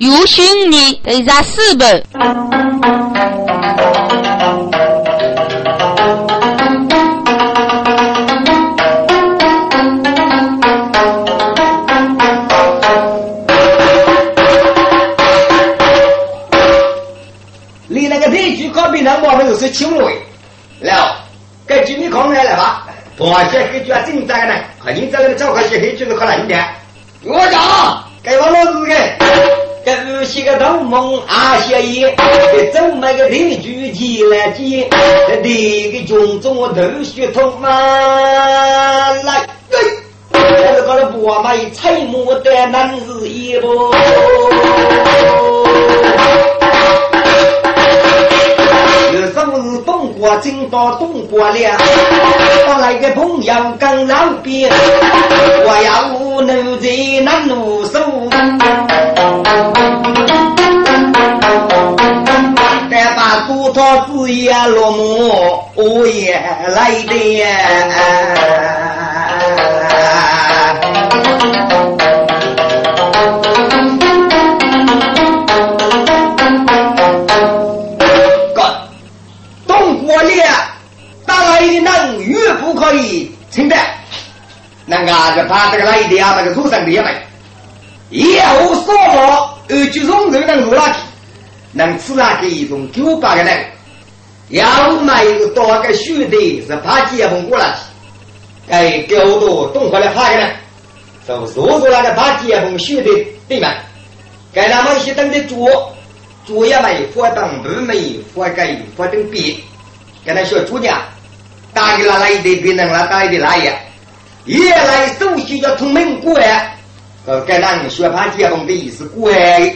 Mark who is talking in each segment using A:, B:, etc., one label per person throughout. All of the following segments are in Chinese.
A: 有心你得在四本。
B: 你那个地区靠边上我们是青路，来，该居民空来了吧？我这黑猪啊，正在呢，快点在那个找个些黑猪是可难的。我讲，该我老子的。这些个东梦阿些爷，这么个地主起来接，这地个群众头血痛嘛来，这个了不买菜木的男子一不。是东国进到东国了，我来个朋友跟老边，我要奴才难入手，再把骨头子也落寞，我也来的。可以清的，那个把这个来的啊，那个土生的也买，也无所么，而就从这能入哪，能吃那个一种九八个人，要买一个多个兄弟是怕结婚过来去，哎，狗多动过来怕的呢，就说说那个怕结婚兄弟对吗？该他们些等的做，做也没发当不没发给发等别，跟他说主家。大的那来一堆别人那打的那样，原来首先要通门过来，呃，该让学怕结婚的意思过来，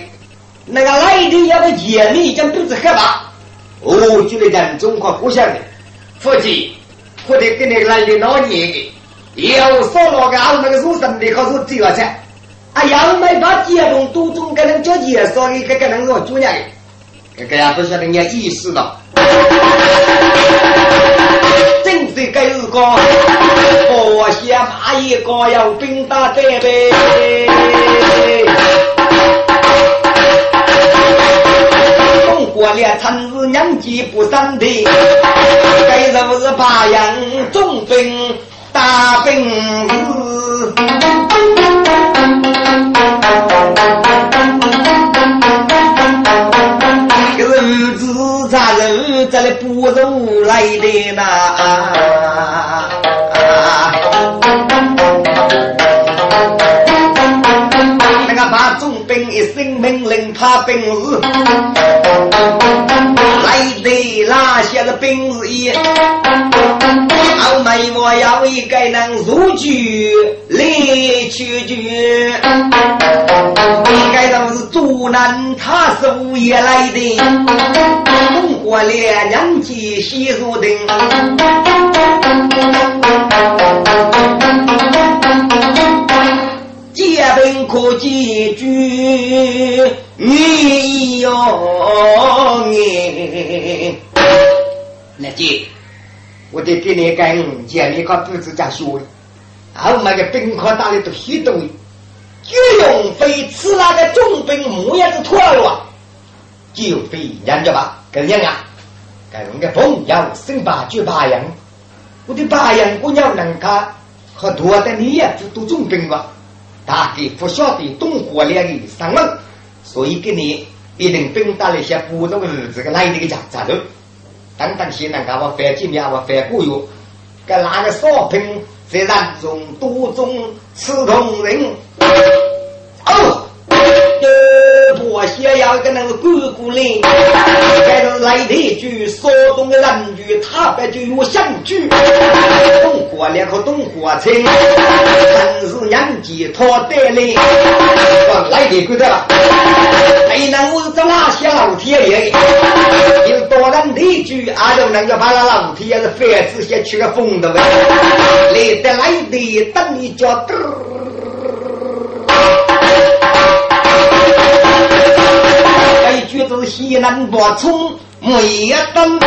B: 那个来的要个见面已经不是害怕，哦，就得人中国互相的，夫妻或者跟那个来的老年的，要说那个俺那个入生的可是最要钱，啊，要没把结婚都中给人叫介绍的，给给人做主人，这个呀不晓得你意思了。正是该日个，我先把一个要兵打在呗。中国连城市年纪不三的，该日是八样重兵打兵子。这里不如来的呐，命令，他兵士来的那些个兵士也，好妹我要一个能入局来取局，应该都是阻难他手也来的。我连年纪细如定，结兵可结局你哟你。那姐，我得给你跟建立个布置家说的，后面个兵科打的都许多，就用非吃那个重兵木叶子脱了，就非人家吧。跟样啊，该用个朋友生八九八样，我的八样姑娘能看和多的你也就都中兵吧。大概不晓得东火两个什么，所以给你一定兵打了一些不同的日子，个来这个家咋着？等等些人家我翻几面我翻过哟，该哪个少平在人中多中刺痛人我想要个那个姑姑嘞，这是来的句说动的人句，他不就有相聚。东火两口东火车，真是年纪拖得嘞。来的姑的了，没能我找那些老天爷，有多人的句，俺就能够把那老天爷的饭子先取个风的呗。来的来的，等你叫。西南北冲，每一灯，北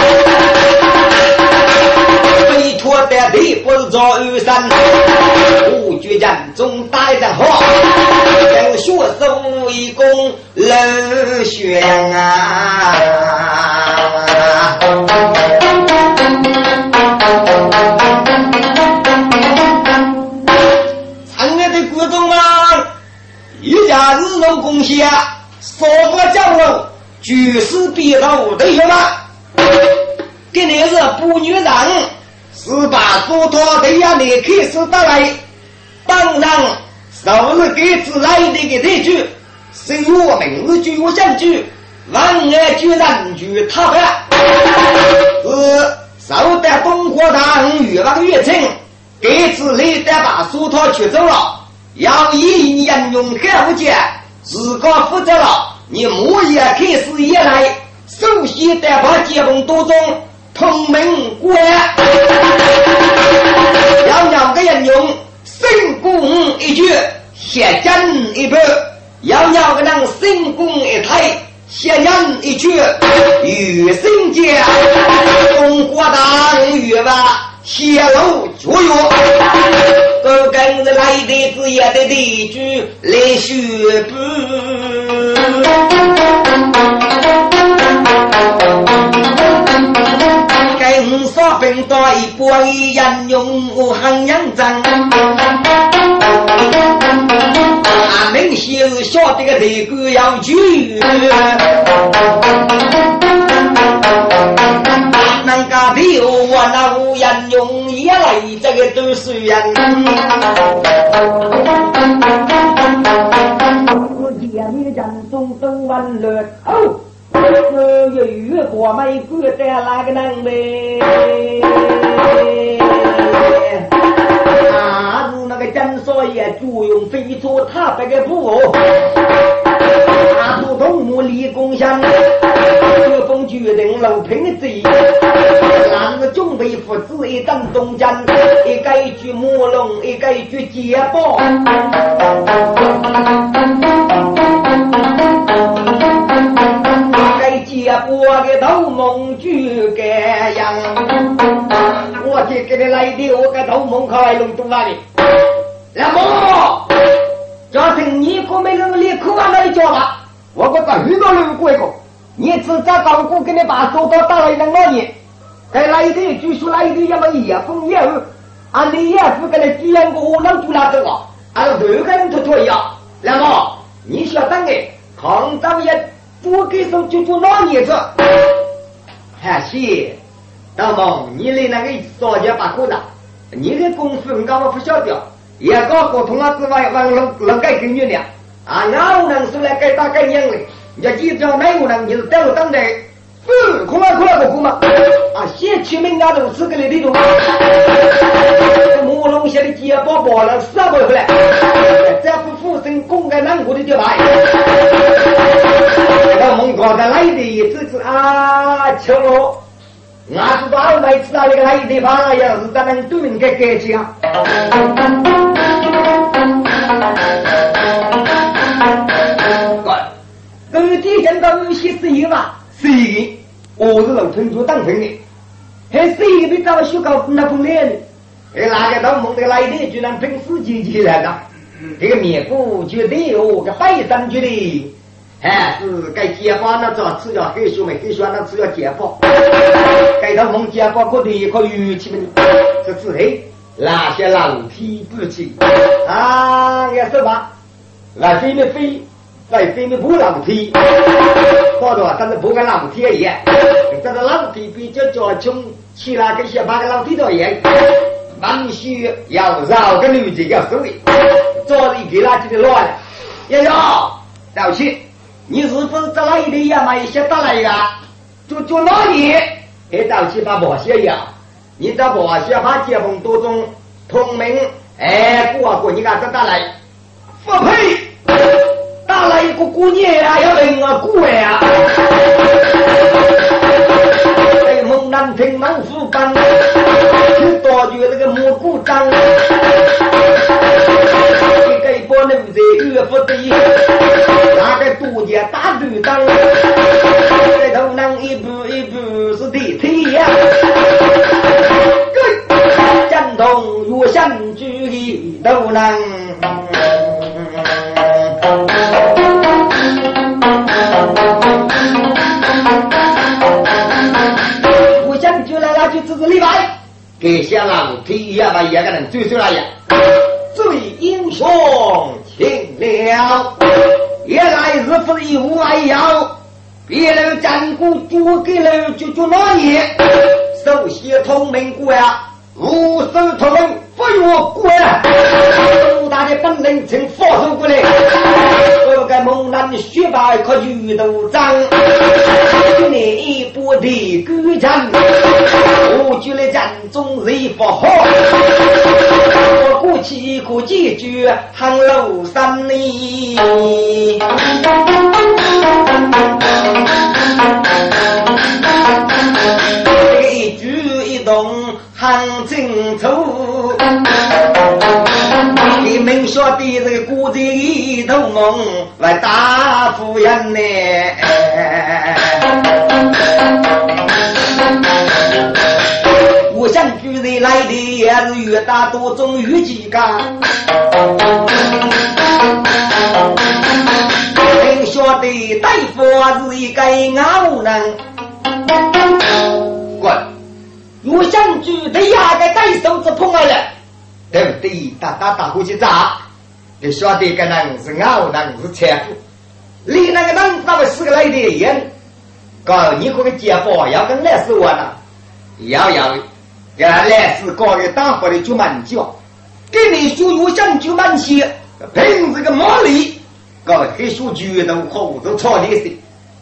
B: 错的地不是赵玉山，五绝人中带着好，要学手一功冷血啊！长安的古董啊，一家日农贡献，少不将了，举世必到的有吗？给你是不女人，是把苏托的呀，你开始得来，当然，就是给自来的个这句，是我明日就我相聚，万爱居然居他的，是受得东国堂越王越清，给自来的把苏托取走了，要一人用海无界，自个负责了，你母也开始也来，首先得把结婚多中通门关。要两个人用圣公一句写真一部，要两个人圣公一台写真一句，与圣界中国大语吧。泄露绝约。都跟着来的子也的地主来宣布。五少兵多一波，一人用我很认真。俺们先晓得个这个要去，能干的我那无人用也来这个都是人。我见你人中都完了哦。我有月过没过得那个能呗？啊，是那个江少爷租用飞车他这个布，他做东木立功乡，这封决定楼平贼，那个准备父子一等东江，一个一句木龙，一个一句结包。我的头蒙住个样，我去给你来的，我个头梦可来弄多哪里？老母，叫成你可没能力，可往那里叫吧？我个个遇到路过一个，你只找高姑给你把手刀打了一两老爷，该来的就说来的要么也风也雨，啊你也不跟你几样个我能做哪个啊？俺六个人拖拖呀，老母，你晓得的，抗战也。我给说就做老爷子，还是，那么你的那个少爷把过的，你的功夫我刚我不晓得，也搞沟通啊之外，往能能改给你的，啊，哪能说来改打改娘的？你要记住，哪有人你是带我当的？嗯，快来快来个姑嘛！啊，先取名啊，都是个来的种。木龙写的结包包了，啥不回来？这副副身公开难过的就来。到蒙古的来的，这是啊，巧了。俺知道每次到那个来的吧，要是咱们对面该干净啊。二弟见到有些事情嘛，谁的？我是老成都当成的，还谁比咱们学高那风脸的？哎，哪个到蒙的来的，居然凭死机器来的？这个面部绝对哦，个白山绝对。哎，是该解放那找吃要黑熊没黑熊那吃要解放，该到蒙解放过的一块玉器们，这之后那些老天不起啊，也是吧？来飞没飞，来飞没不老天，好多但是不跟老天一样，这个老天比较较穷，其他跟些八个老天都一样，必须要绕个女子要收的，早一给垃圾的乱，要要道歉。你是不是得了一点药嘛？一些得了一个，就就那里？还到去把保险药，你这保险把结婚多种同名，哎，过过你看这打来，不配，个姑娘呀，要人啊过呀，在，猛男听猛虎帮，去多举那个蘑菇张。我能在岳父的，那个杜家大队长，在头上一步一步是的腿呀，都能。给下老天爷把一个人追出来呀，最英雄请了，原来是非一无爱要，别人战鼓诸给了就就那年，首先同名国呀。无手托人，不我过来。武大的本领，请放手过来。这个猛男血白可遇都脏，你一波的孤战，我觉得战中人不好。我过去可解决汉楼山里。一举一动。行清楚，你们说的这个古代一头梦来大夫人呢？我想举人来的也是越大多种越几个，听说的大夫是一个傲人。我想举的压个带手子碰了，对不对？打打打过去砸，你晓得个人是傲人是财富，你那个人那么是个来的人，告你可个结包要跟来世玩了，要要给来世搞个大伙的就蛮叫，给你说我想就蛮些，凭这个魔力，搞黑说举头后头操的是，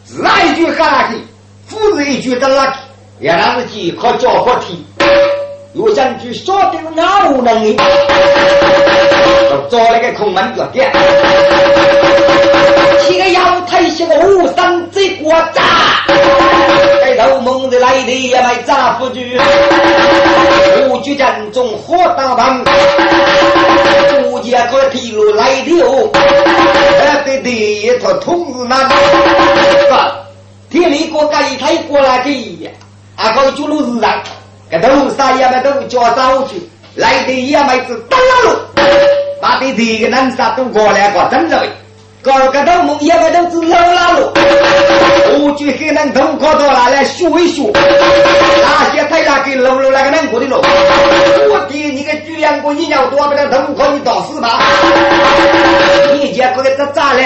B: 是一句哈气，不是一句的垃圾。也让自己靠脚活体，又想去晓得哪无能力，找了个空门脚店，七个腰太小，五山这国炸，在头蒙的来的也买炸夫局，五局战中火大棒，五节可提路来的哦，对对，一套通子难，天里过盖一台过来的。啊，个九路市场，个头三爷们都叫上去，来的爷们子登了，把的这个南沙都过来过真着，个个头们爷们都是老老了，我就还能通过到哪来修一修，那些太阳给露露那个能过的路，我爹你个居然过一鸟多，不了头可以打死吧？你家过个这咋了？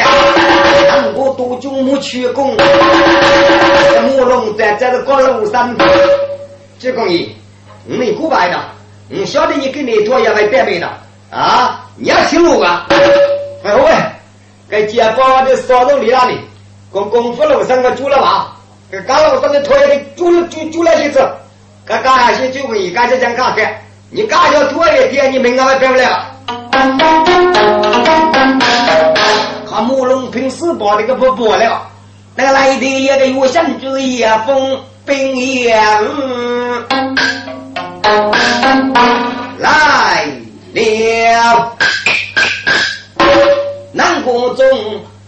B: 我多久没去工？木龙在在这高这公爷，你古白呢？你晓得你跟你多也来带妹呢？啊，你要听我啊？哎喂，该接包的烧到你那里？公公府楼上个住了吧？给高楼上的拖的住了住住了些子，该干下些就公爷，干些讲咖啡，你干要多一点，你明俺们别不了。看木龙平时包那个不包了。那个来的也个月香就是夜风冰夜雨来了，南宫中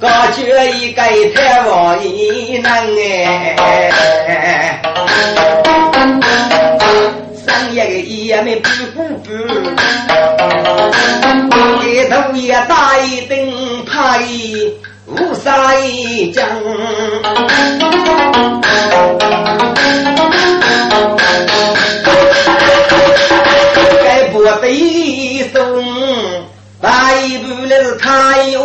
B: 高举一个太王一能哎，三爷个爷们不不不，一头也大一顶牌。五杀一将，该不得一送，白布了太阳，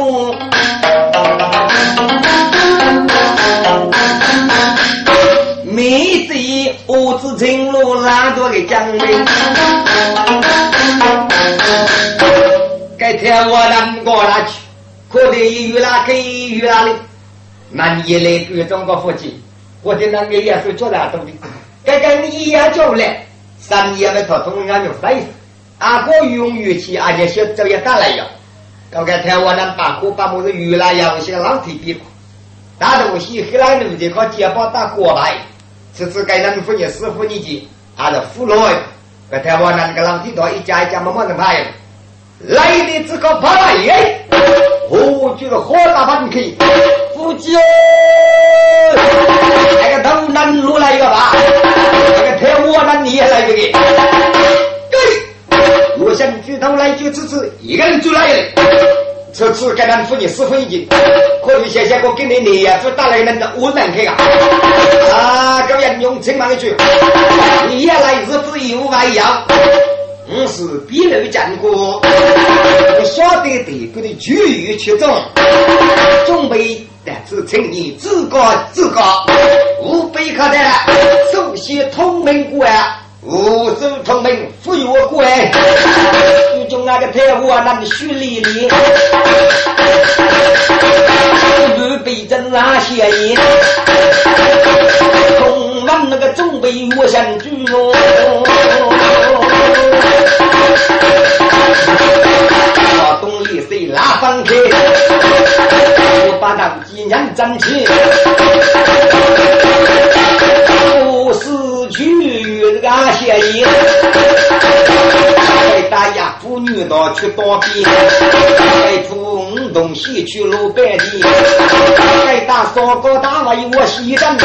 B: 没贼我子进路拉多的将领，该天我能过哪去？可得一遇啦，可以遇啦哩。那你来对中国父亲，我的那个也是叫他懂的。该跟你一样叫来，三年的他同样有三十。阿哥用玉器，而且小走也打来呀。刚刚台湾那把锅把么子鱼啦，要些老铁别过。大东西黑来路的靠肩膀打过来，此次该能夫你师傅你的，还是富来。在台湾那个老铁多一家一家慢慢的拍，来的只靠跑来耶。我觉得好大把你可以，夫妻哦，那个头南路来一个吧，那个太我那你也来一个，对，我想去举头来就支持，一个人就来了。这次给咱妇女十分一可以谢谢我给你你呀，这打来人的我难看啊！啊，各位用请问一句，你也来日不有外要？我是比楼见过，我晓得对个的区域群众，准备但是请你自个自个，无非可得，首先通明官，五手通明富裕官，最终那个太湖啊，那里虚里里，预备真那些人，同们那个准备我先去哦。我东里谁拉方开？我把那几年争起，不是去那个阿些人。大家妇女到去当兵，该出东西去路白地，该打烧高大为我西征，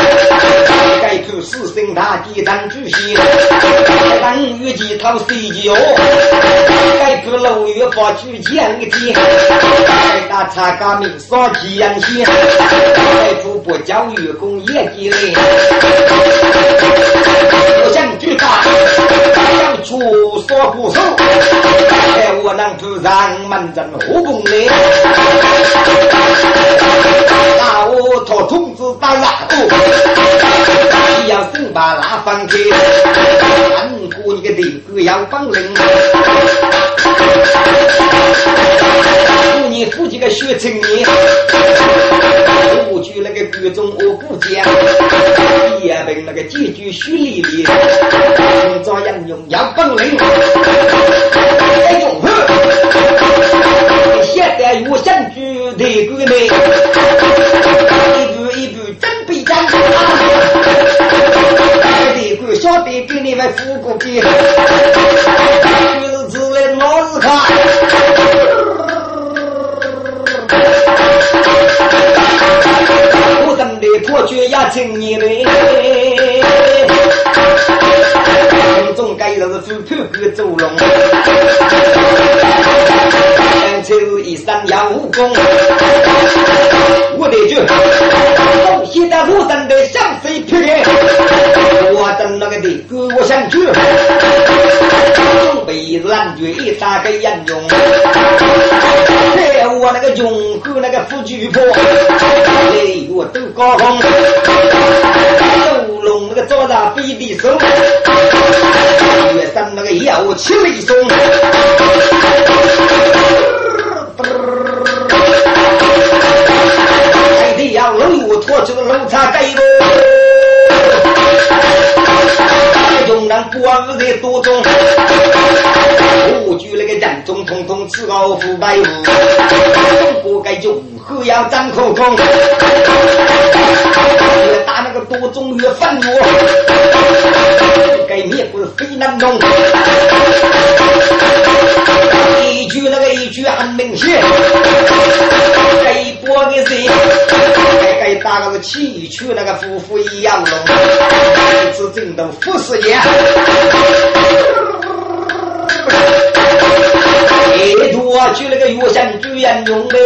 B: 该出四星大地当主席，该当玉鸡讨水饺，该出楼月八去见个天，该打茶革命扫鸡眼线，该出不教员工业绩嘞，我想举大，想出说不手。哎，我能出让门阵火攻嘞！我托童子打拉鼓，要生把拉放开，安过你个地哥要帮人。祝你夫妻个学成年，过去那个各种我不讲，也凭那个几句虚理的，这样用要本领。哎呦呵，现在有相聚的个呢，你们付过的，就是自来老是看。我等的破绝也请你们，住一打个严用。我那个勇和那个夫举婆，哎，我都高峰，斗龙那个招上飞的松，月山那个腰起雷松，老虎白虎，中国该用河要张口空，越打那个多中越愤怒，该灭国非难弄。一句那个一句很明显，该播的谁？该打那个七曲那个夫妇山主人用的，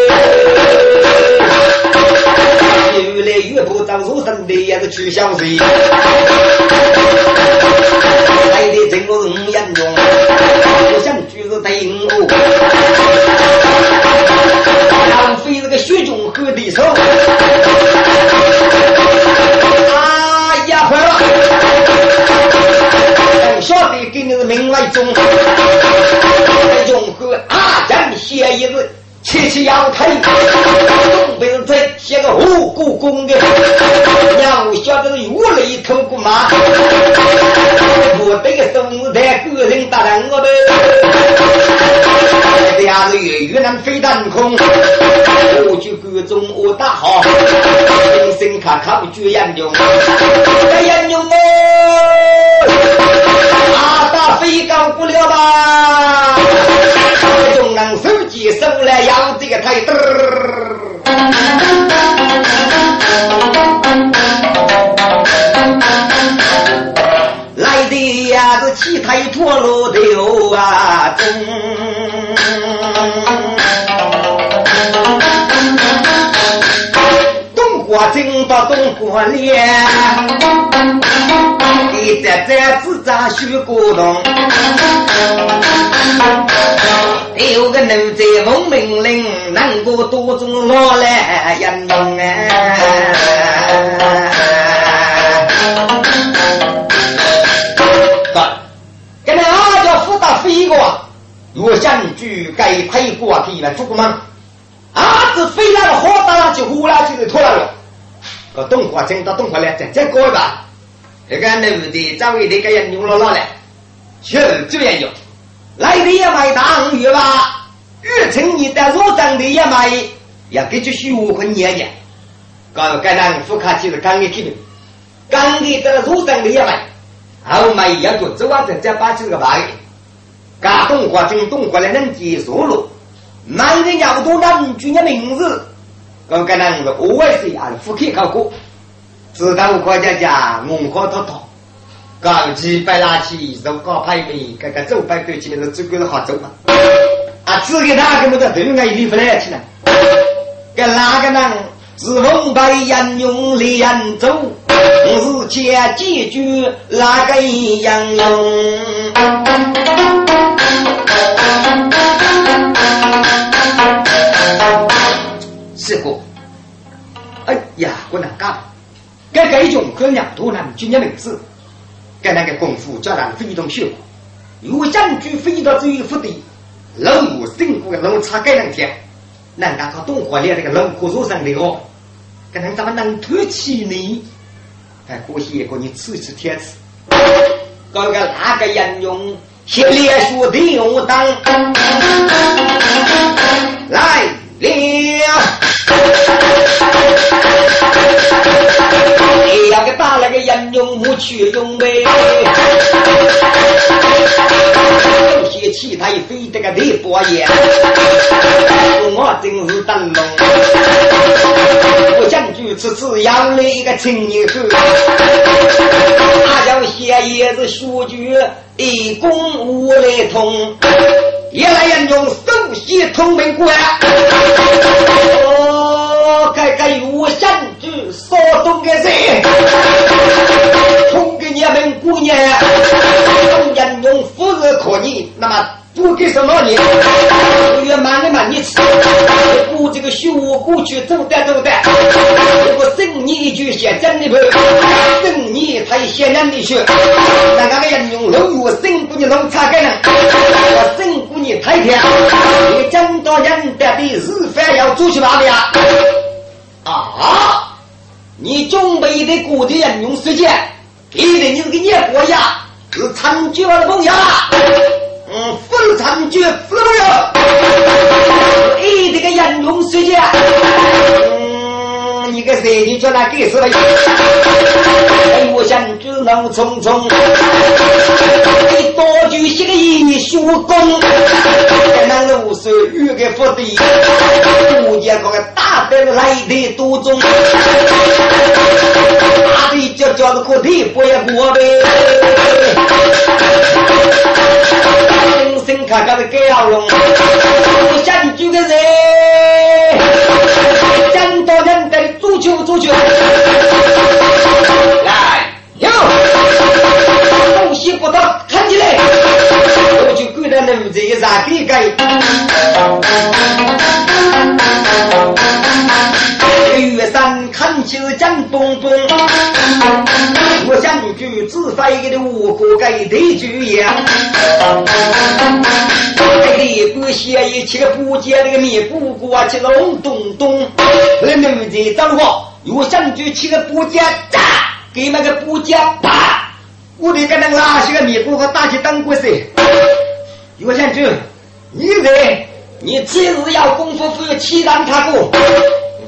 B: 越来越不长肉身的也是取消税，来的整个人严重，我想就是对我，浪费这个血中和的手，啊呀坏了，晓得给你的命来中。字，七七要开，东北人在写个五谷公的，要晓得是我里头过嘛？我这个东台个人打人我呗，这样子越越南飞弹空，我就各种我打好，人生卡卡不绝严重，这严重哦，飞高不了吧？用人手机手来要这个台灯。来的呀是七台陀螺头啊中。东国真到东国脸。在这自家修古洞。有个奴才奉命令，能够多种老来人用哎。跟那阿叫福大飞过，我想举该配过去了，做个梦。阿子飞来了，火大了就呼啦就是脱了。个动画真到动画来，再再过吧。这个奴的张伟的个人用了老了，就这样用。来的也买当月吧，日成你的若长的也买，也给就虚无和年年。刚刚那副卡就是刚给给刚给这若长的也买，后买也就走啊，再再把这个买。嘎动画真动画来能结束了，男人要多男举的名字，刚刚那个 O S 啊，副客考过，知道国家家文化滔滔。搞几百拉起，手搞排名，这个走排队起来是最贵的好走嘛？啊，只给哪个么子对岸离不来起来？给哪个人？是奉白杨用连走，是借几句哪个一样用？是个，哎呀，我难干，该该种可两多难，今年没事。该那个功夫叫人非常学，如果将军飞到这一腹地，老五辛苦的老差该两天，难道靠动火练那个龙虎肉上的哦？可能咱们能托起你？还可惜给你吃一吃天吃。搞个哪个人用写连书的用当来了。去用呗，有些其他非得个雷波眼，我真是灯笼。我将军此次要来一个青年汉，他要写也是书句，一公无来通，也来人用手写通门关。哦，该该有相。少东的人，通给你们姑娘，人用富日可你，那么不给什么你？越慢的慢你吃，过这个修过去走的走的，如果生你一句写真的不？生你他也写人的学，那个人用老我生过你弄差个人，我生过你太偏，你真多人得的日饭要做去哪里啊？啊！你准备的过的人用时间，给的你给你过呀，是参军的朋友，嗯，不是参军，不是朋友，给这个人用时间，嗯，你个谁你叫他给死了？哎，我想只能匆匆，你多举些个英雄功，在那路上遇个福地，我见个大的来的多中。大的叫叫的可地不要过呗，人生看看的给要龙，想住个人，球足球，来有，东西不到看起来，我就跪在那这个啥给盖。月山看起江东东，我想举自发一个五个盖的主意。这里不写一切不见那个面不过去隆咚咚，那奴才张话，我想举起个不见炸，给那个不见啪，我得给那拉些个面不和打起当过噻。我想举，你这你今日要功夫不要欺让他过。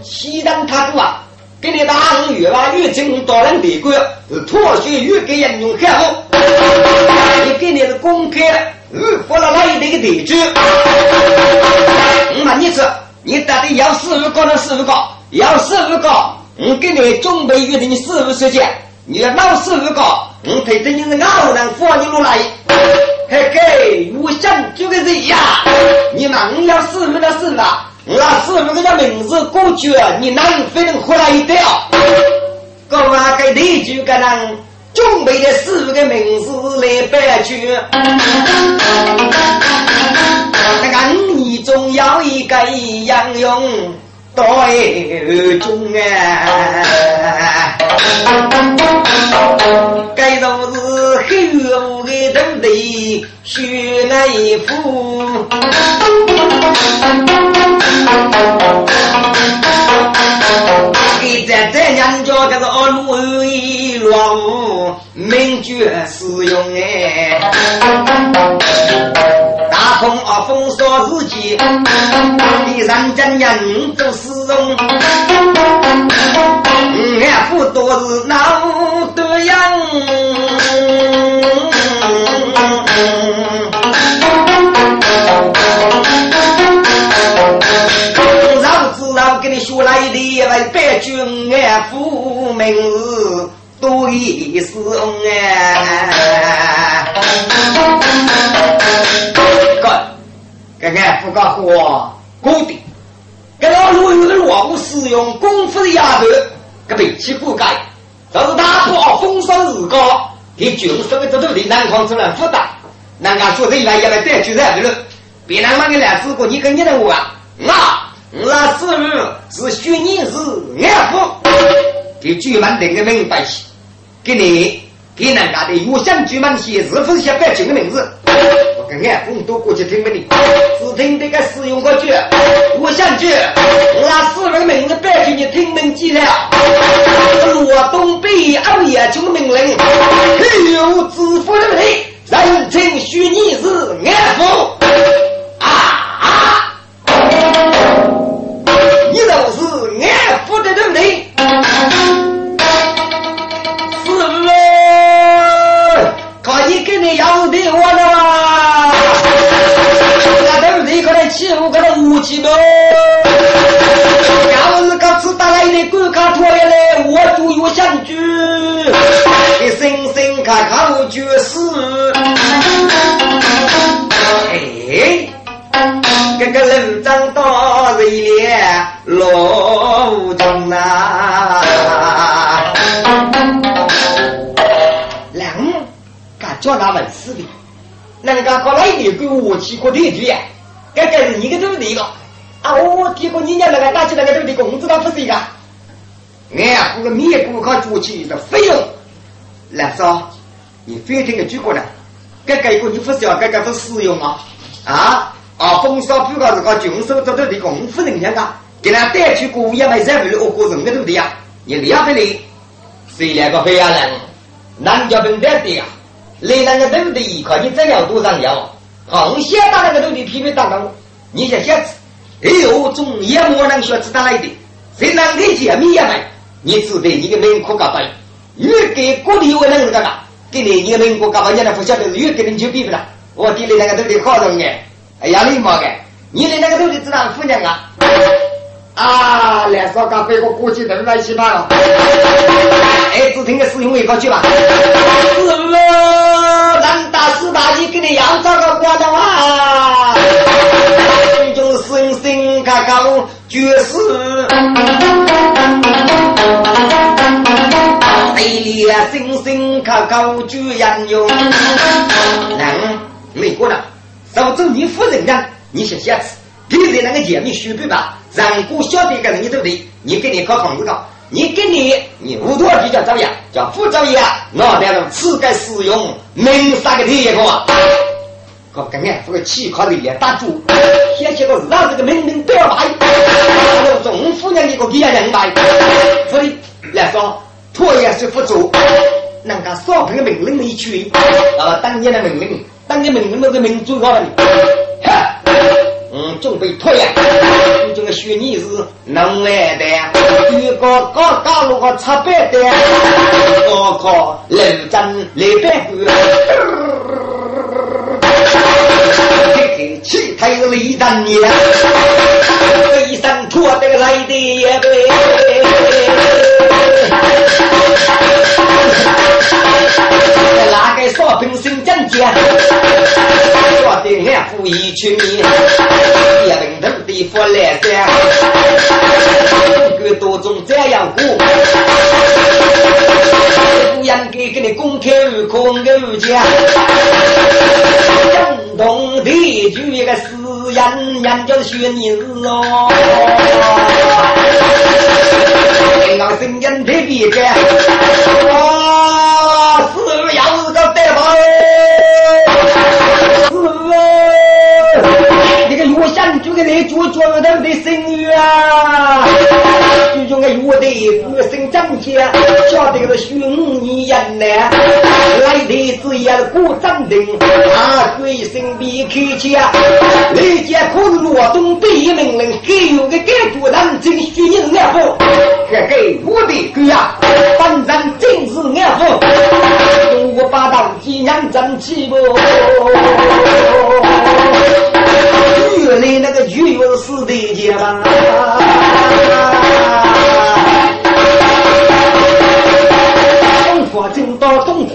B: 西藏他多啊，给你打五月吧，越正到人地官，是脱血越给人用看好。你给你的公开，嗯，发了那一堆个地址。嗯，你说你到底要四五个能四五个，要四五个，我给你准备约定四五时间。你要闹四五个，我陪着你是老人放你路来。嘿嘿，我想这个人呀，你们要四五的四吧。我师傅这个名字过去，你能非能回来一点？我话给第句个人准备的师傅的名字来摆去。那个你中要一个杨勇。对中啊，该都是黑屋的土地，血来付。给在这人家可是二路一落名绝使用哎，大风啊风说自己，第三真人做使用，俺不多是闹的样。来的一位白君安父名字多一思哎。哥，这安父个话固定，这老路有的落伍使用功夫的丫头，这背起不改，就是打破风霜日高，给军生的这都的南方出来负担，人家说这一来也来带军人的了，别人骂你来自古你跟你的我，啊。那师傅是？学你是安福，给举门定个明白些，给你给人家的岳相举门写是否写白金的名字？我跟安福都过去听不的，只听这个使用个句，我想句，那师傅的名字白金你听明记了，罗东北二爷就命令，有知府的命，人称许你是安福。几多？要是个次打来的官卡脱下来，我就有相聚。你声声看看就是。哎，这个人长到人脸老中呐。两，敢叫他问事的，那个搞来的给我起过地主这个是你个土地个啊！我提过你家那个打起那个土地工资他不是一个，哎，这个面股靠做起的费用，来说，你非听个举过来，这个一个你不是要这个不使用啊？啊啊！风沙不搞是搞军收这土地工资人家个，给他带去过也没三为了我个人的土地啊！你两百里，谁两个非要人？南家本在地啊，来那个土地依靠你这样多上要。红线打那个土地批评当中，你想写字，哎呦，总也莫能学字打来的，谁能给见面也没？你只得你个门口搞白，越给国地有个人干嘛？给你你个门口搞白，你那不晓得是越给你就比不了。我地里那个土地好容易，哎呀，你妈个，你的那个土地知道夫人啊？啊，来说刚飞过过去人来一起嘛了。哎，只听个使用一个句吧。是了，难大四大爷给你要找个管的话，群众声声高高绝世，谁里声声高高绝人用？能，美国的，少走你夫人呢？你先下次。你在那个前面学背吧，让过晓得一个人你对不对？你给你考房子高，你跟你你屋头比较造业，叫副造业，那得了此该使用明杀个体验个啊！我跟俺这个起考的也打住，写些个让这个命令不要买，我总夫人一个给人买，所以来说拖也是不足，人家少凭个命令一去，啊，当年的命令，当年命令那个民主好了，哈。嗯，准备退呀！你这个学你是能来的，一个高高路个插白的，高考认真来白骨，嘿嘿，气态是李当年，飞身脱得来的也对。拿个耍平生正气，耍的那富一串米，耍平等的佛来财，不管多种这样过，不应该给你公开公开讲，正统地区一个四人，人家是学人哦，听到声音特别的。晓得个是虚拟人呢。来的只要鼓掌听，啊，鬼声别开腔。李家可是罗东第一名人，给有个感觉人真虚拟安抚。这个我的哥呀，本人真是安抚。我把当几年争气不？原来那个女友是的结吧。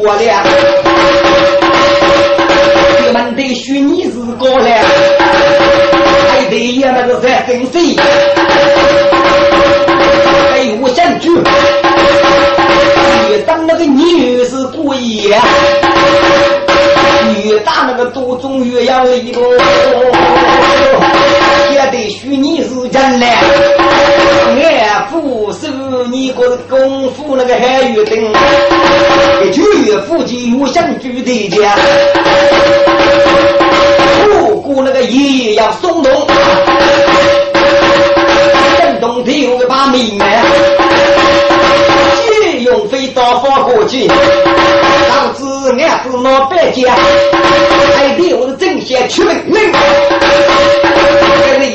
B: 我练。我想住的家，不过那个爷爷要松动，震动天我把命脉，借用飞刀放过去，导致俺子闹白家，还得我的正先出命令。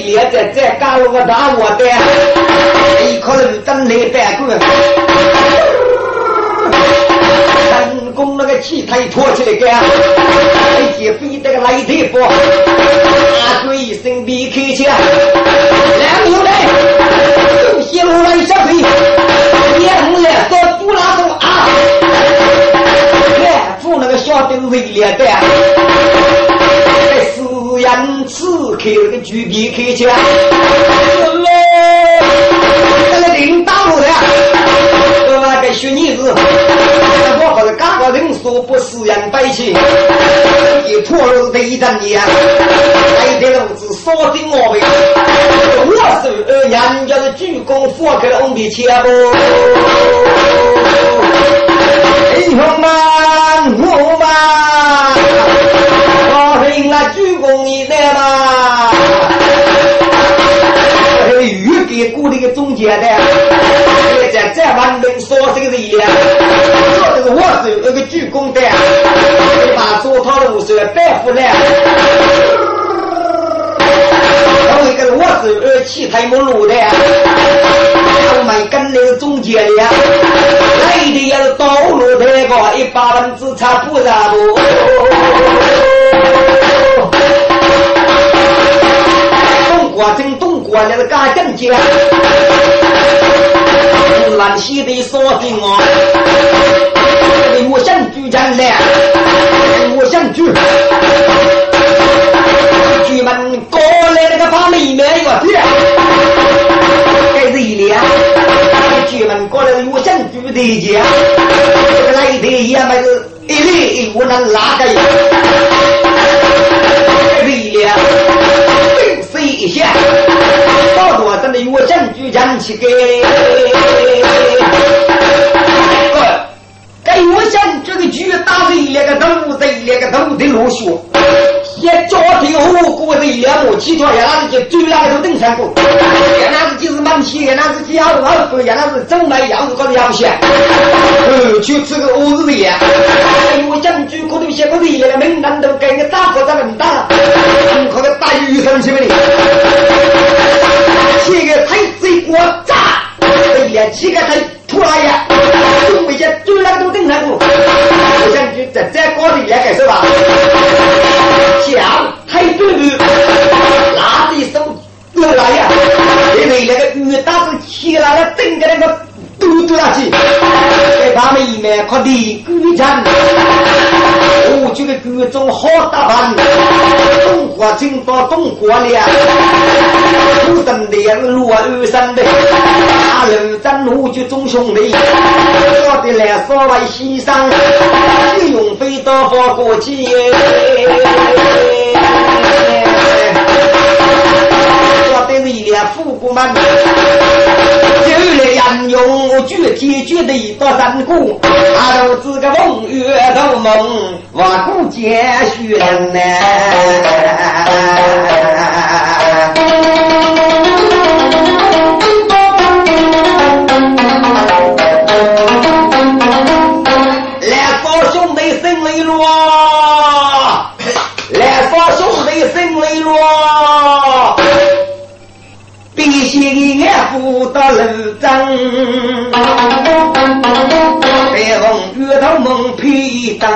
B: 也在在干了个大窝的，一可能等来办公，成功那个气太拖起来干，一接飞得个来地波，大鬼一声鼻开枪，两牛来，又泄露了一小腿，两来到杜拉东啊，看住那个小兵瑞烈的。人刺开那个巨皮开枪，喽，那个领导的，那个学女子，我和刚个人说不是人百姓，一脱了的一张脸，还得老子烧进我胃，我是二娘家的鞠躬，放开了我的钱不？英雄们，我们。应那鞠躬一代嘛，固定的中间的，现在再往能说这个人了，说这个我手那个鞠躬的，把手套的五十大夫来，我一个我手二气太没路的，我们跟那个中间的，来的要是道路太高，一百分之差不差不。我正东过来了，干正经，兰溪的说的我，我想举战来，我想举，举门过来那个把妹妹我去，该是一两，举门过来我想举的家，这个来的也没是一粒我能拉开，该是一两。到多真的我证据讲起给。给我想这个剧打一两个头，这一两个头的落血，也家庭后果的两亩，其他也那是就最那个都登山过，也那是就是满钱，也那是几好好喝，也那是真买样子搞的样些，呃，就这个我日呀，我讲句可能些个人那个名单都给你打破在那么大，可能打鱼上去没的，我炸，哎呀，这个太突然呀。东北些最那个都正常不？我想就在在高里来感受吧。强太对了，拿的手过来呀，因为那个鱼大是起来了，整个那个嘟嘟下去，在他们一面快递鱼场。我觉得各种好打扮，中国进到中国了，出生的路二生的，大路真路就中兄弟，说的来稍微牺牲，就用飞到法国去。我对是一富国满，就来引用具体具的一道三股，阿都是个梦月头梦，万古皆玄呐。不到楼张，白凤月头梦披灯。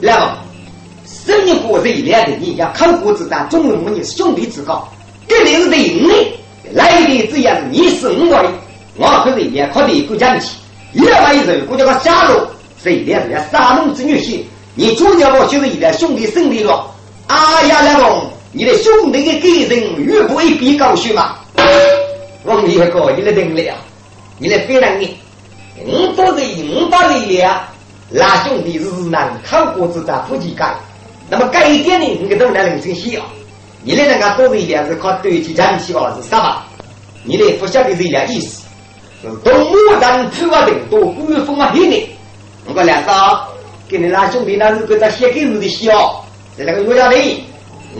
B: 来吧，生意过日来的你要靠国之战，中人们是兄弟之高，这里是人类来的只要是你是我的，我可是也靠的国家气。另外一人，国家个下落，是一点是要杀龙之女婿，你主要我就是一点兄弟胜利了。啊呀，来龙。你的兄弟的给人越不会比高兴嘛？王爷哥，你来听了，你来非常你，我做人我把力量，那兄弟是难靠过之战夫妻改。那么改一点呢？你都能人生需要。你来人家做力量是靠对起战气哦，是啥嘛？你来不晓得这样意思，是东木山出啊人多，古风啊黑的。我讲两嫂，给你那兄弟那是个在写给日的笑，在那个岳家里。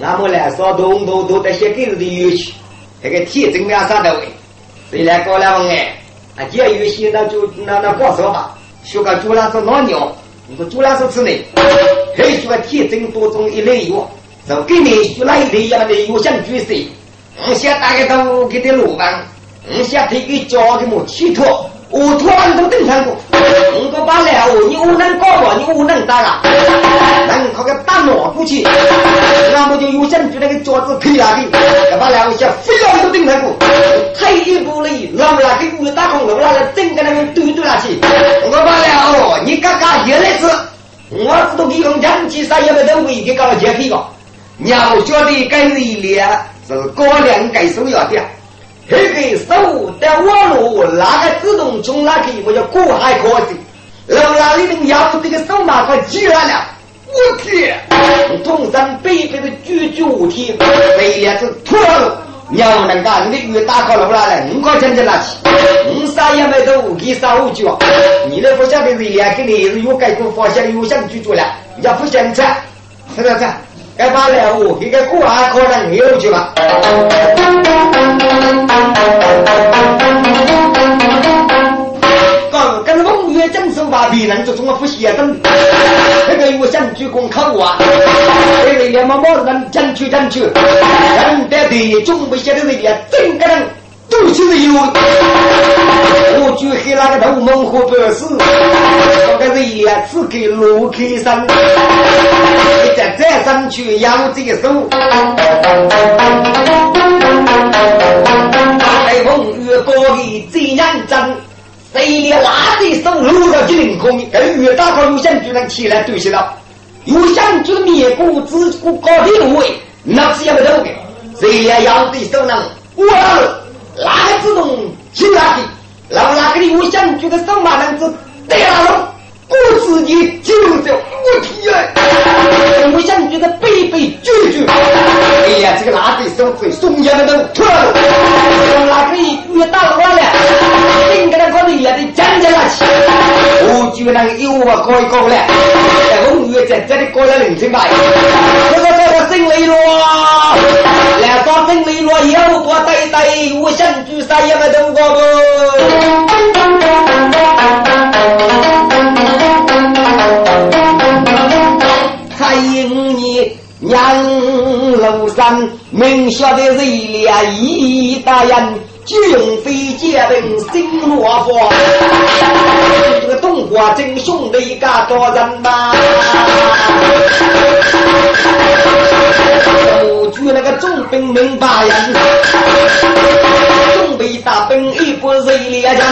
B: 那么来说，东都都在些给日的乐器，那个铁正面上的位，谁来搞两问哎？啊，这游戏那就那那过说吧。学个猪栏是老鸟，你说猪栏是吃呢？还学个铁正多种一类药，就给你学那一类样的药想举谁？我先打个头给点路板，我先推给交给么汽车。我突然都登上过，我个把来哦，你无能搞我，你无能打啊！能靠个打脑过去，那么就有想就那个桌子开下的，要把来我先非要都登上过，退一步嘞，老拉给我打空，老拉来整个那个堆堆那去。我把来哦，你嘎嘎也来是，我知道你用枪击杀也没得违给搞了劫匪个，鸟晓得该是一列是高粱该收要的。那个手在网络那个自动从那个我叫过海可以，然后那里面要不这个手马快起来了，我天！通山北北的举举无天，飞也是脱了。娘能干，你越打开了来了，五块钱就拿起，五三也没得五给三五九。你那不晓得是两个你是有改过发现有想居住了，要不想吃，是不是？该把来我给个过海可能牛去吧。刚跟风雨正手把别人做中了复习等，那个我想去公考啊，那个连毛毛人争取争取，人得对中不写的人家真个人都是有。我举起那个头蒙和博士，那个人也只给罗开山，再再争取要这个手。风月高的最认真，谁连拉的手撸到金领空，跟岳大哥有想就能起来对起了。有想就灭国自古高的位，那是要不得的。谁连要的手能，我哪个自动起来的？让哪个的有想就个手马男子对了。我自己就是我天啊！我想觉得背背绝绝。哎呀，这个拉的手会松下来都脱了。哪个越打了我了？应该那个人也得讲讲那去。我就那个有我可以搞了。在红月在这里过了零千块。这个这个胜利了，来抓胜利了，有多对对，我想举啥也没动过不。因你娘庐山，明晓得谁俩一大人，就用飞剑兵心落花。这个东华真兄弟家多人呐，我举那个重兵明白人，准备大兵一不谁俩人，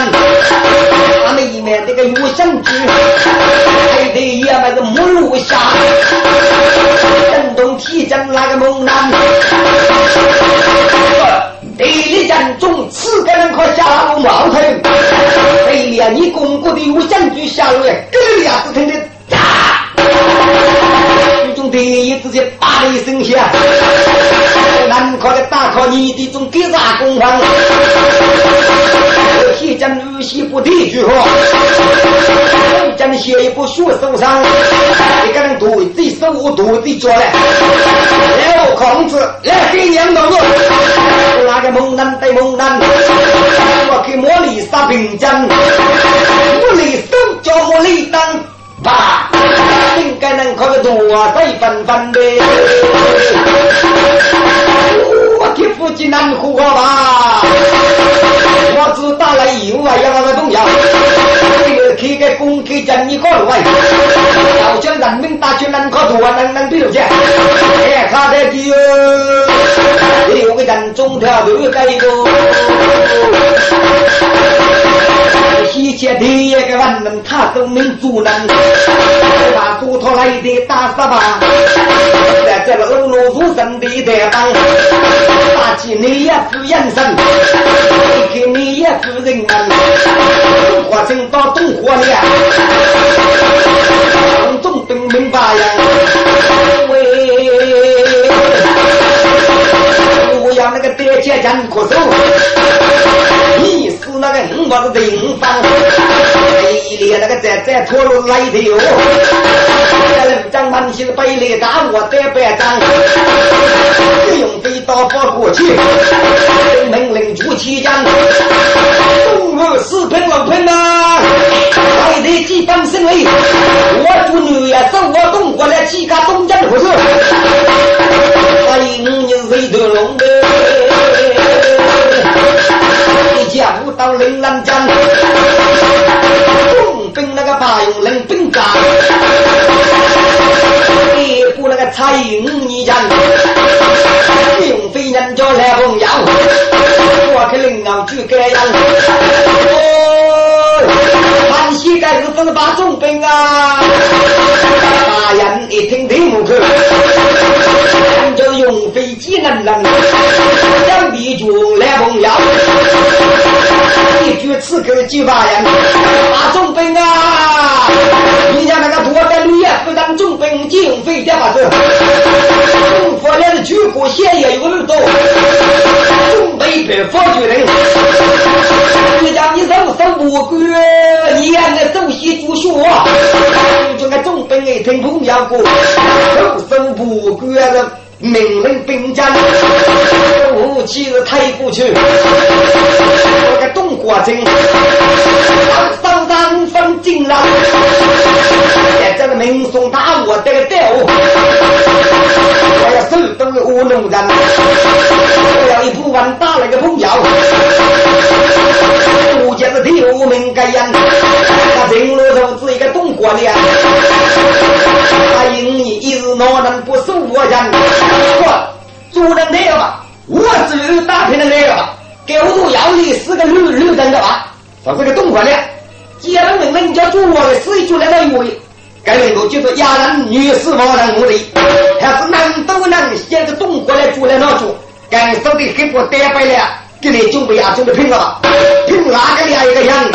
B: 他们里面这个有相聚，还得也那个木路下。提将那个猛男，地里将中四个人可下路矛盾，地连你公公的有相举下来，跟俩子听的炸，军中第一直接叭的一声响，南靠的大靠你的中给啥公房？铁将日西不提句话，将写一部书手上，一个人独自手我独自做嘞。来，孔子来给娘道路，那个猛男对猛男，我给茉莉杀平江，茉莉手叫茉莉当，吧，应该能靠个多对分分的。我给夫妻难活吧。我只打了以后啊，要那个重要，开个公开讲你搞路哎，要将人民打起能靠多能能对了去，哎，他在地哟，有个人中条路该多，西街第一个万能，他都能做人，把猪头来的打死吧，在这个欧罗夫神的地方，打起你也不眼神，给你。也是人们，中华城到东华了，群众登门把呀。喂，我要那个爹家人可手，你是那个五毛的地方，一列那个在在拖路来的哟。人张满心背里打我的白章，不用飞刀法过去，命令出奇将。四平六平啊！来的几番胜利，我祝女呀走我东过来几个东江不是？哎，五年谁得龙的？到岭南江，东兵那个八用领兵长，一部那个蔡五年江，用飞人叫来红阳，我给领导去改样。膝盖是分八重兵啊！大人一听听不去，用飞机能人，将笔就来朋友，一句刺客几把人，八重兵啊！你家那个多在绿叶不当重兵，就用飞的把子，中国来的举国现也有耳朵，准备被佛举人。你家你手手不管，你也那首席主学，就那总兵一听朋友过，手手不管的命令兵将，武器是抬不去，那个东国军，三三分进了，在这个民众打我这个队伍，我要手都是乌龙人，我要一部分打那个朋友。我家是第五名该人，他进路头是一个东国的，他因你一日恼人不守我人，我做人那个吧，我只有打拼的那个吧，给我都要你是个绿绿人的吧，说这个东国的，既然问人家主我的死一就来到位，该能够就是亚人女士王人目的，还是男都能现在东国的主来哪住，该说的很不得白了。给你准备亚洲的拼了，拼哪个俩一个样？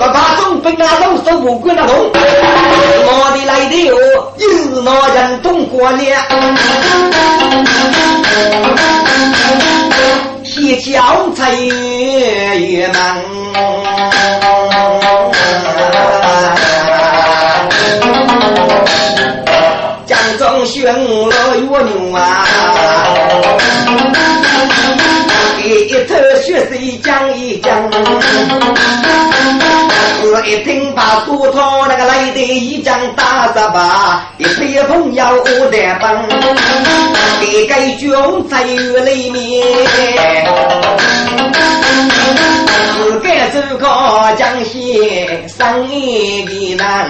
B: 把把总兵啊，都手不管那动，哪里来的哟？有那人懂过了，一脚踩月门。江中悬落月牛啊，一头雪水江一江。一听把苏涛那个来的一讲打十八，一吹风要五代帮，一个军在里面，自个走个江西生意难，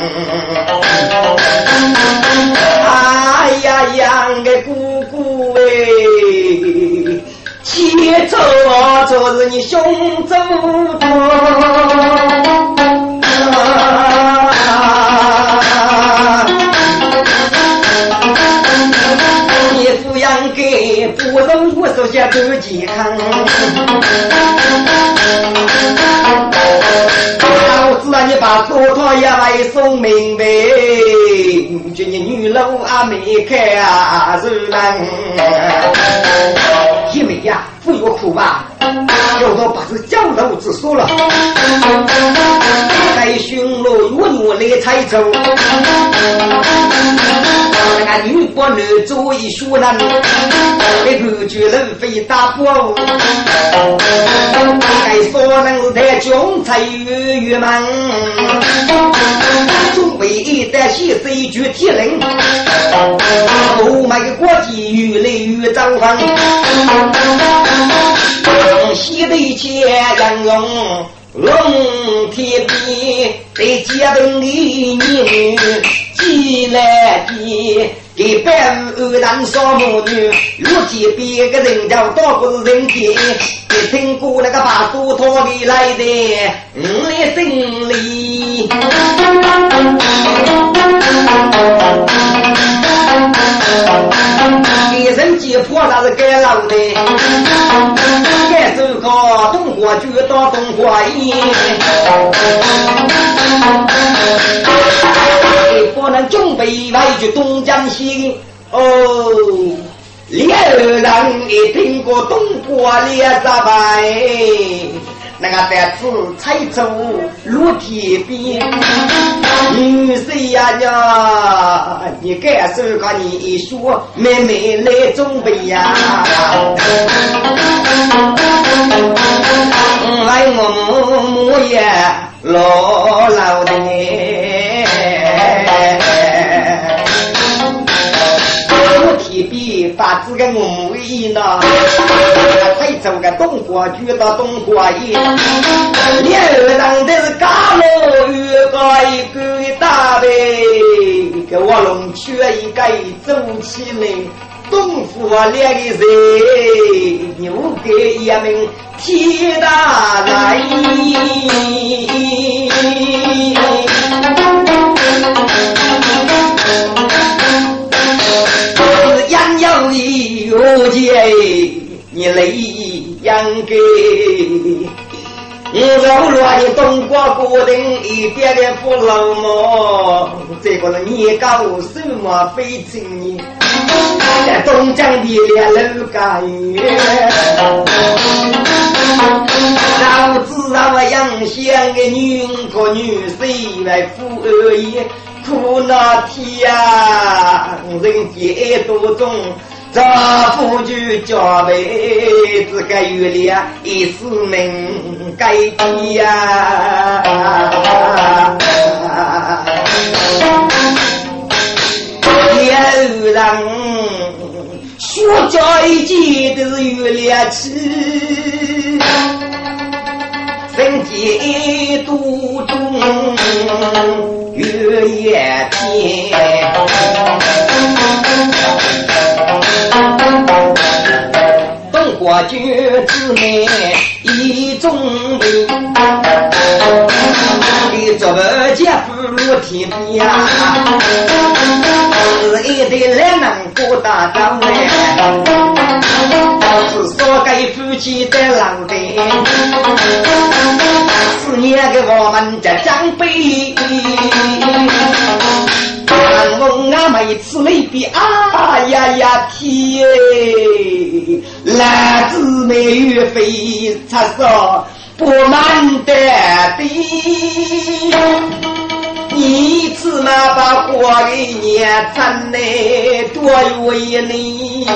B: 哎呀呀个姑姑。你走走是你胸走多，你抚养给不容我手下多健康。你把多套也来送明白，今年女路还没开啊，是难。一妹呀，不要哭吧，要到把这江头子说了。在巡逻越我来采走，那个女伯女做一说人，被判决人非打不。该说能在军才越越忙，准备一旦写一句铁令，我们的国际越来越张狂。西的钱杨勇。龙天边在街头里女挤来挤，给百五男少母女，路街边个人叫到不是人间，一听过那个把梳拖里来的，我来心里。一身解破啥是该老的？也走个东国就到东国营，不能准备外去东江西哦。猎人一听过东国猎杀牌。那个在此采走落天边，女婿呀呀，你该说个你说妹妹来准备呀，来我母也老老的。一边把这个我一呢，再走个东瓜去到东瓜叶，两人的是家乐越高一个大呗，给我弄去一个走起来，东府两个人又给一名铁大来。你泪养给，我柔软的冬瓜果丁一点点不冷么？这个人年高什么非青年，在东江的两楼干月，老子让我养香的女个女婿来富二爷，苦那天呀，人间多重。丈夫君家辈子该月亮一世命改变呀，有人说家一见都是月亮起，人间多中月夜天。我君之内一中美，你做不见不如天边，是一对来能过大张来，是说给夫妻的郎的，思念给我们这长辈。我啊，每次离别，啊呀呀天！男子美玉飞，插手不满的的，你次嘛把过的年成来多为你。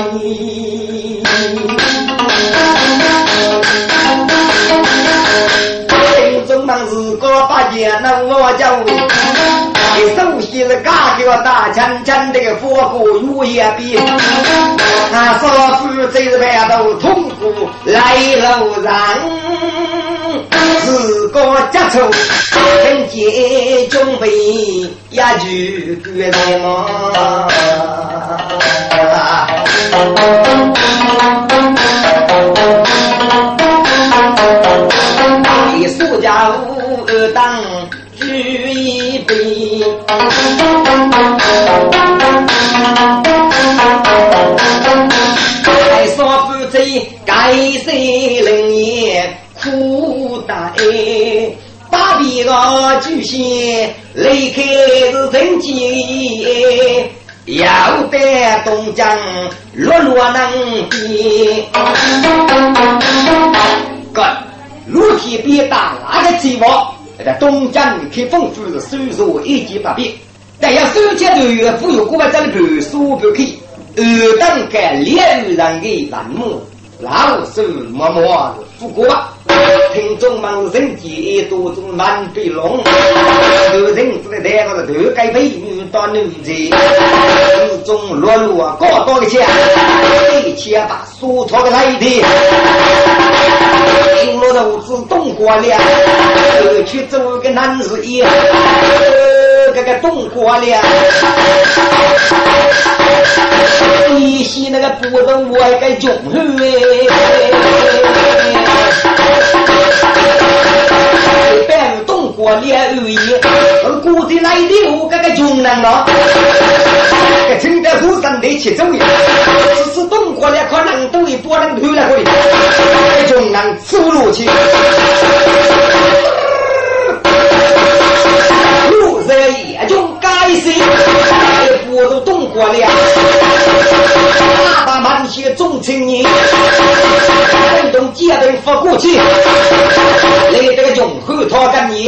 B: 中忙是个八戒，那我叫。首先是嘎个大枪枪的个火锅入夜边，他少妇这是白头痛苦来路上，自个家仇，人间准备也就个什么。你苏家五当举一杯。还说夫妻该谁人也苦待，把别你个巨蟹，离开是真机，要得东江落落能比。哥，陆天比打那个寂寞，在东江开封府是收入一级不变，但要收钱都有富有国家的盘数不开，二等该猎人的栏目。老手默默不过，听众们人间多种难被龙，有人子的带个头盖被女到女子，手中落落高高的枪，一枪把苏超的来的，用落头子动过了，去做个男子一，这个动过了。你洗那个不能我该中哎，过脸而已，而古的来的我这个穷人咯，这清代后生的去走呀，只是动过脸可能都一波人推来过的，穷人走路去，路在也就该死，我都动过脸。大把满血重青年，奋动阶段发过去，来这个永后他跟你，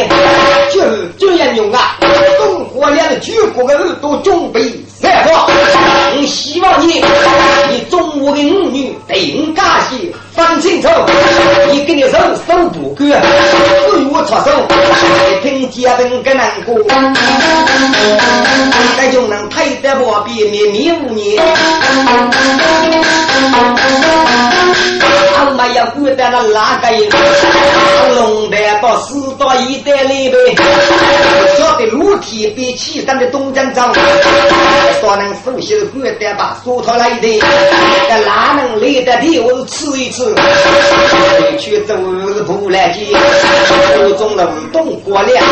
B: 就是这样用啊！中国两全国的人都准备散发，我希望你，你中国的儿女定感谢，分清楚，你跟你手手不够，对我插手，一听阶段更难过，该就能推得我比面面无言。俺们要过得那哪个人？龙潭到四到一代里边，晓得裸体被气咱的东江庄，说能熟悉的过得把说出来的，那哪能来得的？我是吃一吃，去走不来街，手中的动过量。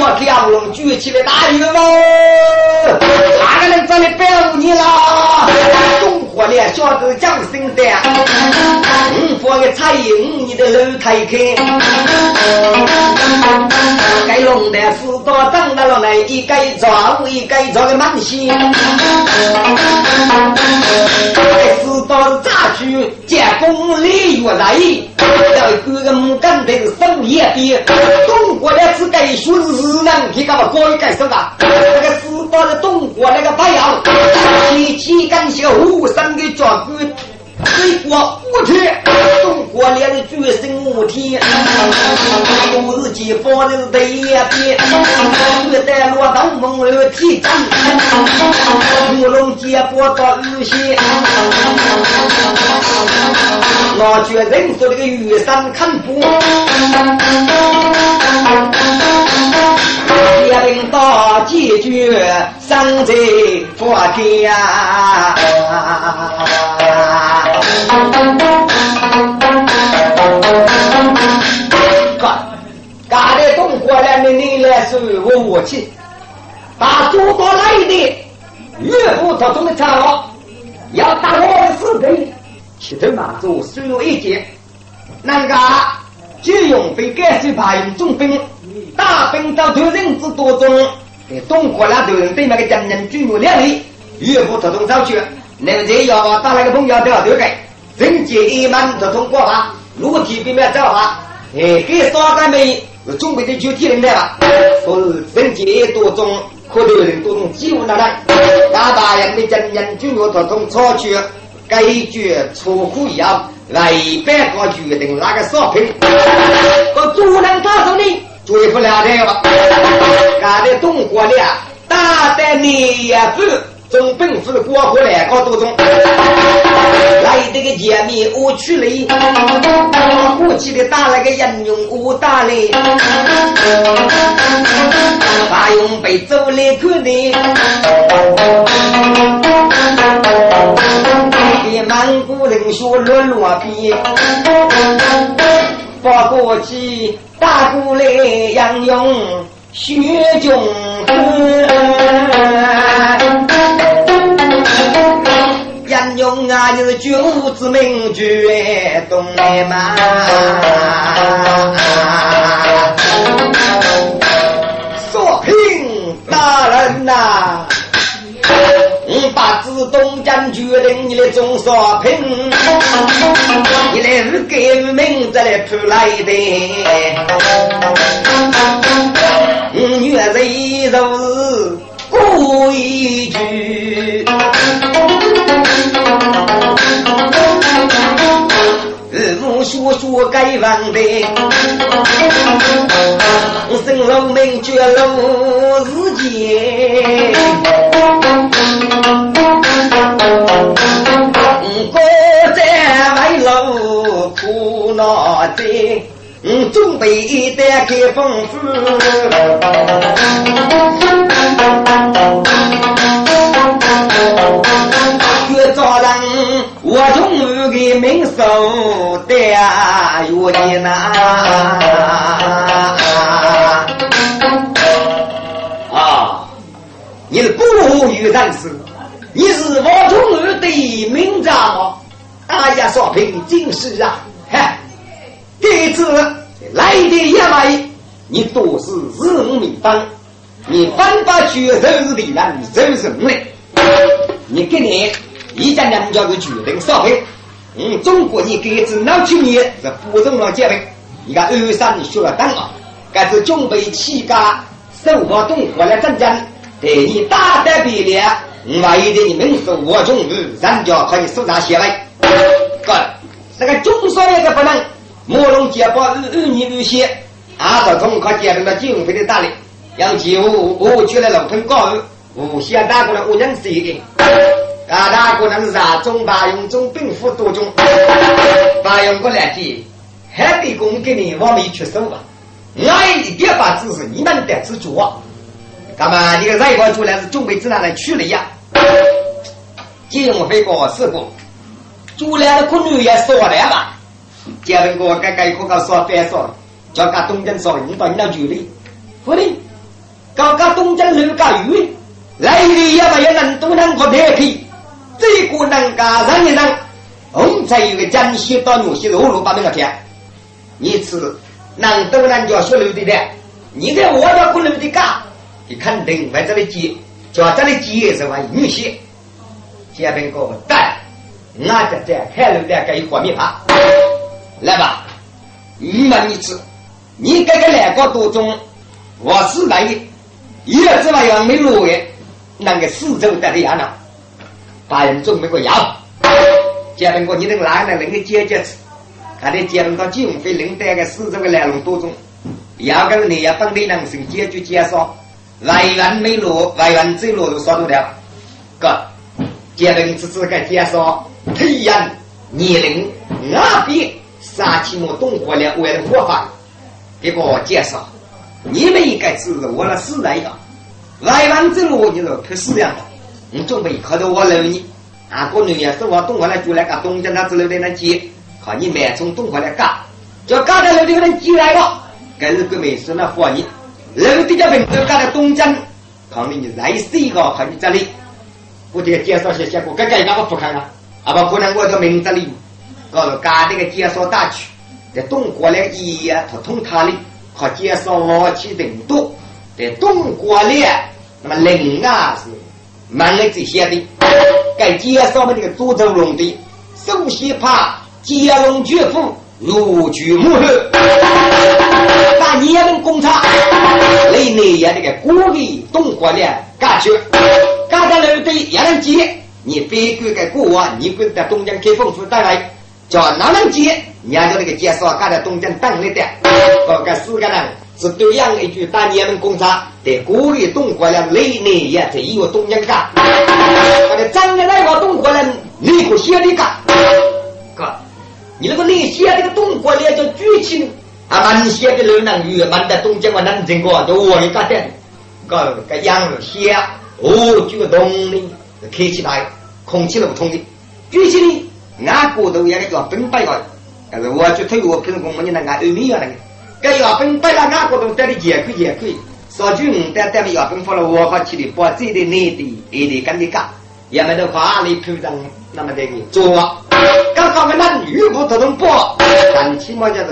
B: 我条龙举起来打鱼喽！哪个能找你保护你了？中国的小子讲声的，五方的彩云你的楼台开，该龙的四道长到了来，一该抓一该抓的满心。该四道咋去建功立业来？要个个木杆头手一边，中国的是该学日人，你干嘛搞一改手啊？那个四道的中国那个白羊，提起感谢武生。水国五天，中国两个决胜五天，都是解放的第一边，古代罗道梦儿提针，乌龙结波到日线，我觉人说这个玉山看不。一领到解决生在佛家。干，干的动过来的你来是我武器，把诸多来的岳父他中的长老要打我的死敌，七头马祖输入一劫，那个就用被改水派用重兵。大兵到头人之多中，给东国那头人对那个将人举目两里，岳父特动招去，那个人要打那个朋友都要对改，人杰一满特通过法，裸体边面造法，哎，给少干没准备的就体人来吧，说是人杰多中，可头人多中，几乎那来，大大人的将人举目特通操去，该决出乎意料，来百个决定那个少平，我主人告诉你。追不了的吧？俺的东国的大的你也是中本是国国来搞多种，来这个见面我去了，过去的打那个人用我打嘞，把用被走来看的，给满古人说落落皮。发过去打过来，杨勇血中飞。杨勇啊，就是九子明珠哎，东南妈。索平大人呐。中少平，你来是改名字来出来的，女人。都是规矩。无数数该忘的，生龙门绝路日间，苦恼的，准备打开封书。越早人，我终于给民守的有的呐。啊，你是不与人士，你是我中于的名将吗？哎呀，少平进士啊！嗨，这次来的一位，你都是日母名当，你反把绝人的人走什么？你给你。一家两家的决定少平，嗯，中国你给子老去年是不中了结婚，你看二三学了当啊，该是准备起家守活动过来镇江，对你大胆别列，万一的你们是我中日，人家可以手上写来。哥，那个中少爷的不能，莫龙结包二二年二些，阿德通可结成了经费的大力，让几户我去了老村高二，无限打过来五人四个。啊，大可能是啥？中巴用中兵符多种，把用过来的，还得供给你往里出手吧。我一点把知识，你们得自主。干嘛？你个人光出来是准备只拿来取了呀？金飞哥师傅，出来的可女也说了吧？结婚过该该可搞说别说，叫个东京说引到你那局里，不的，搞个东京人搞鱼，来的也不也能都能过得去。这个能干人的人，红才有个江西到牛西路路把那个天，你吃能都能叫学楼的的，你在我家过楼的干，你肯定在这里接，叫这里接是吧？女婿，这边个带，俺在这开楼的给火灭他，来吧，你们你吃，你这个两个多钟，我是来，一日之外要没落的，那个四周带的样呢？把人准备个药，结婚过你能拿来能给解决吃，他得结婚到经费领带个四周个来龙多钟，要跟你也本地人生解决减少，外援没落，外援最落都少多了。哥，结婚只是个减少，体验年龄、阿边三七莫动过了为了活法，给我介绍，你们应该知道我了死人呀，外援之路你是可死样的。你准备靠着我楼你，啊，过年是我东过来就来个东江那之类的那接，靠你买从东过来干，就干的楼的人进来了，该是个没事那活你，楼底下朋友干的东江，靠你你来谁个靠你这里，我这个介绍些结果，该该干我不看啊，啊不可能我到名字里，告诉干这个介绍大区，在东过来一呀，他通他里，靠介绍我去人多，在东过来，那么人啊是。满了这些的，该介绍的那个株洲龙的，首先怕接龙绝父如居母后，把你们工厂内内也那个国力动过来，干去，干到楼的也能接，你别管个国王，你管在东江开封府带来，叫哪能接？人家那个介绍干在东江等了的，搞个四个人。是对样一句，当年们工厂在国里动过了，内内也在一个东江干，我的张家那个动过了，你可写的干，哥，你那个你写这个动过了叫举起，啊，满写的流浪语，满在东江我南京过，都我的干的，哥，个样写，哦，举个动的，开起来，空气流通的，举起的，俺骨头也个叫分白个，但是我去推我平时工你那俺欧米样那个。搿药粉摆了外国都带的健康健康，少句五单带的药粉放了我好去的，把这的内地内地跟你讲，也没得华丽铺张，那么的个做，刚刚我们那女仆都能包，但起码叫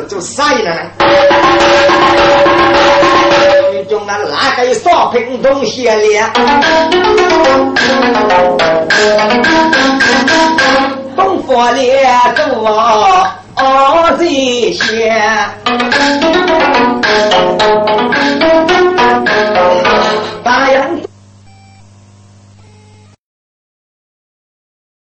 B: 做做啥呢？你中那